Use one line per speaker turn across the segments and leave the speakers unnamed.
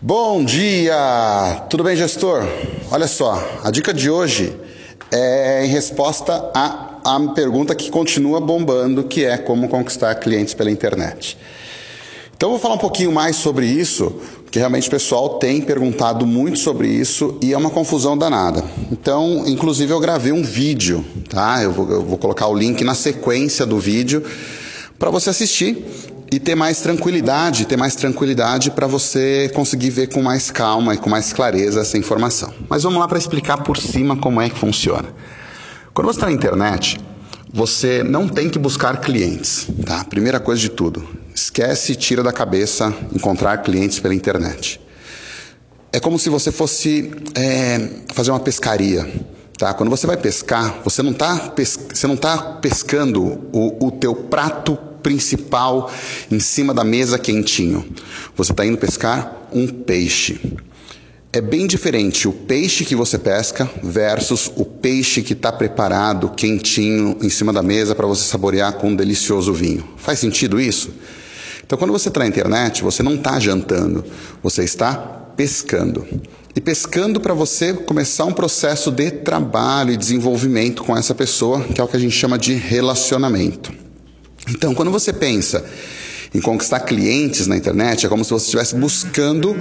Bom dia! Tudo bem, gestor? Olha só, a dica de hoje é em resposta à, à pergunta que continua bombando, que é como conquistar clientes pela internet. Então, eu vou falar um pouquinho mais sobre isso, porque realmente o pessoal tem perguntado muito sobre isso e é uma confusão danada. Então, inclusive, eu gravei um vídeo, tá? Eu vou, eu vou colocar o link na sequência do vídeo para você assistir e ter mais tranquilidade, ter mais tranquilidade para você conseguir ver com mais calma e com mais clareza essa informação. Mas vamos lá para explicar por cima como é que funciona. Quando você está na internet, você não tem que buscar clientes, tá? Primeira coisa de tudo, esquece e tira da cabeça encontrar clientes pela internet. É como se você fosse é, fazer uma pescaria. Tá? Quando você vai pescar, você não está pes tá pescando o, o teu prato principal em cima da mesa quentinho. Você está indo pescar um peixe. É bem diferente o peixe que você pesca versus o peixe que está preparado, quentinho, em cima da mesa para você saborear com um delicioso vinho. Faz sentido isso? Então, quando você está na internet, você não está jantando, você está pescando. E pescando para você começar um processo de trabalho e desenvolvimento com essa pessoa, que é o que a gente chama de relacionamento. Então, quando você pensa em conquistar clientes na internet, é como se você estivesse buscando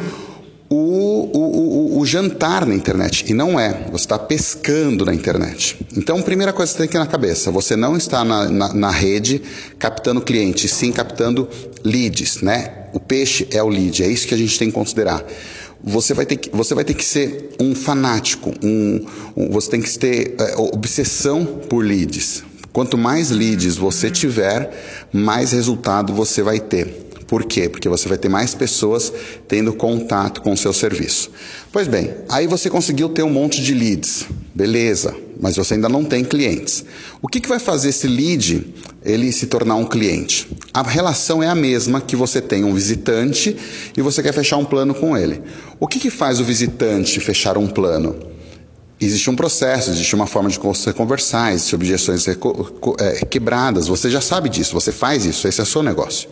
o, o, o, o, jantar na internet. E não é. Você está pescando na internet. Então, primeira coisa que você tem que ter na cabeça: você não está na, na, na rede captando clientes, sim captando leads. Né? O peixe é o lead, é isso que a gente tem que considerar. Você vai ter que, você vai ter que ser um fanático, um, um você tem que ter é, obsessão por leads. Quanto mais leads você tiver, mais resultado você vai ter. Por quê? Porque você vai ter mais pessoas tendo contato com o seu serviço. Pois bem, aí você conseguiu ter um monte de leads. Beleza, mas você ainda não tem clientes. O que, que vai fazer esse lead ele se tornar um cliente? A relação é a mesma que você tem um visitante e você quer fechar um plano com ele. O que, que faz o visitante fechar um plano? Existe um processo, existe uma forma de você conversar, existem objeções é, quebradas, você já sabe disso, você faz isso, esse é o seu negócio.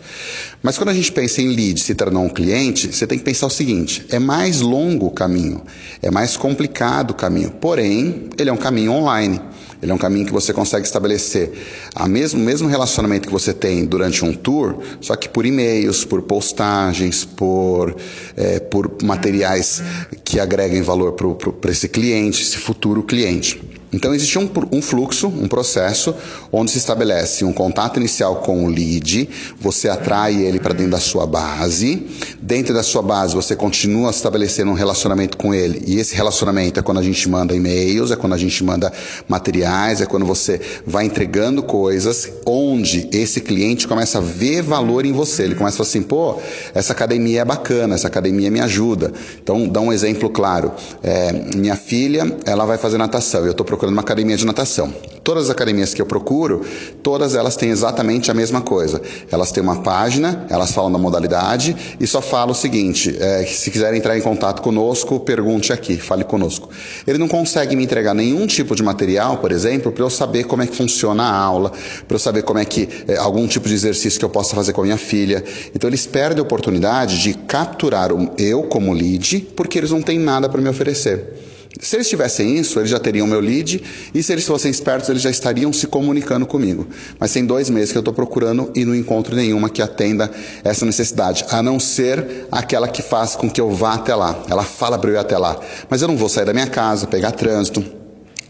Mas quando a gente pensa em lead se tornar um cliente, você tem que pensar o seguinte: é mais longo o caminho, é mais complicado o caminho, porém, ele é um caminho online. Ele é um caminho que você consegue estabelecer o mesmo, mesmo relacionamento que você tem durante um tour, só que por e-mails, por postagens, por, é, por materiais que agreguem valor para esse cliente, esse futuro cliente. Então existe um, um, fluxo, um processo, onde se estabelece um contato inicial com o lead, você atrai ele para dentro da sua base, dentro da sua base você continua estabelecendo um relacionamento com ele, e esse relacionamento é quando a gente manda e-mails, é quando a gente manda materiais, é quando você vai entregando coisas, onde esse cliente começa a ver valor em você, ele começa a falar assim, pô, essa academia é bacana, essa academia me ajuda. Então, dá um exemplo claro, é, minha filha, ela vai fazer natação, eu estou procurando procurando uma academia de natação. Todas as academias que eu procuro, todas elas têm exatamente a mesma coisa. Elas têm uma página, elas falam da modalidade e só falam o seguinte: é, se quiser entrar em contato conosco, pergunte aqui, fale conosco. Ele não consegue me entregar nenhum tipo de material, por exemplo, para eu saber como é que funciona a aula, para eu saber como é que é, algum tipo de exercício que eu possa fazer com a minha filha. Então eles perdem a oportunidade de capturar eu como lead, porque eles não têm nada para me oferecer. Se eles tivessem isso, eles já teriam meu lead, e se eles fossem espertos, eles já estariam se comunicando comigo. Mas tem dois meses que eu estou procurando e não encontro nenhuma que atenda essa necessidade, a não ser aquela que faz com que eu vá até lá. Ela fala para eu ir até lá, mas eu não vou sair da minha casa, pegar trânsito,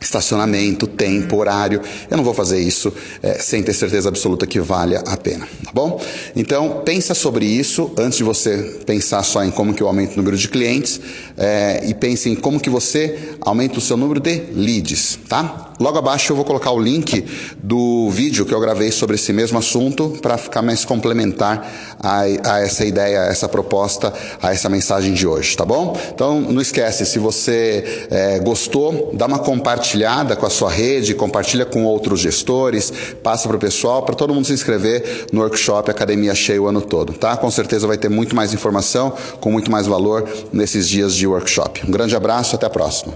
estacionamento, tempo, horário. Eu não vou fazer isso é, sem ter certeza absoluta que valha a pena, tá bom? Então, pensa sobre isso antes de você pensar só em como que eu aumento o número de clientes é, e pense em como que você aumenta o seu número de leads, tá? Logo abaixo eu vou colocar o link do vídeo que eu gravei sobre esse mesmo assunto para ficar mais complementar a, a, essa ideia, a essa proposta, a essa mensagem de hoje, tá bom? Então não esquece, se você é, gostou, dá uma compartilhada com a sua rede, compartilha com outros gestores, passa para o pessoal, para todo mundo se inscrever no workshop Academia Cheia o ano todo, tá? Com certeza vai ter muito mais informação, com muito mais valor nesses dias de workshop. Um grande abraço, até a próxima.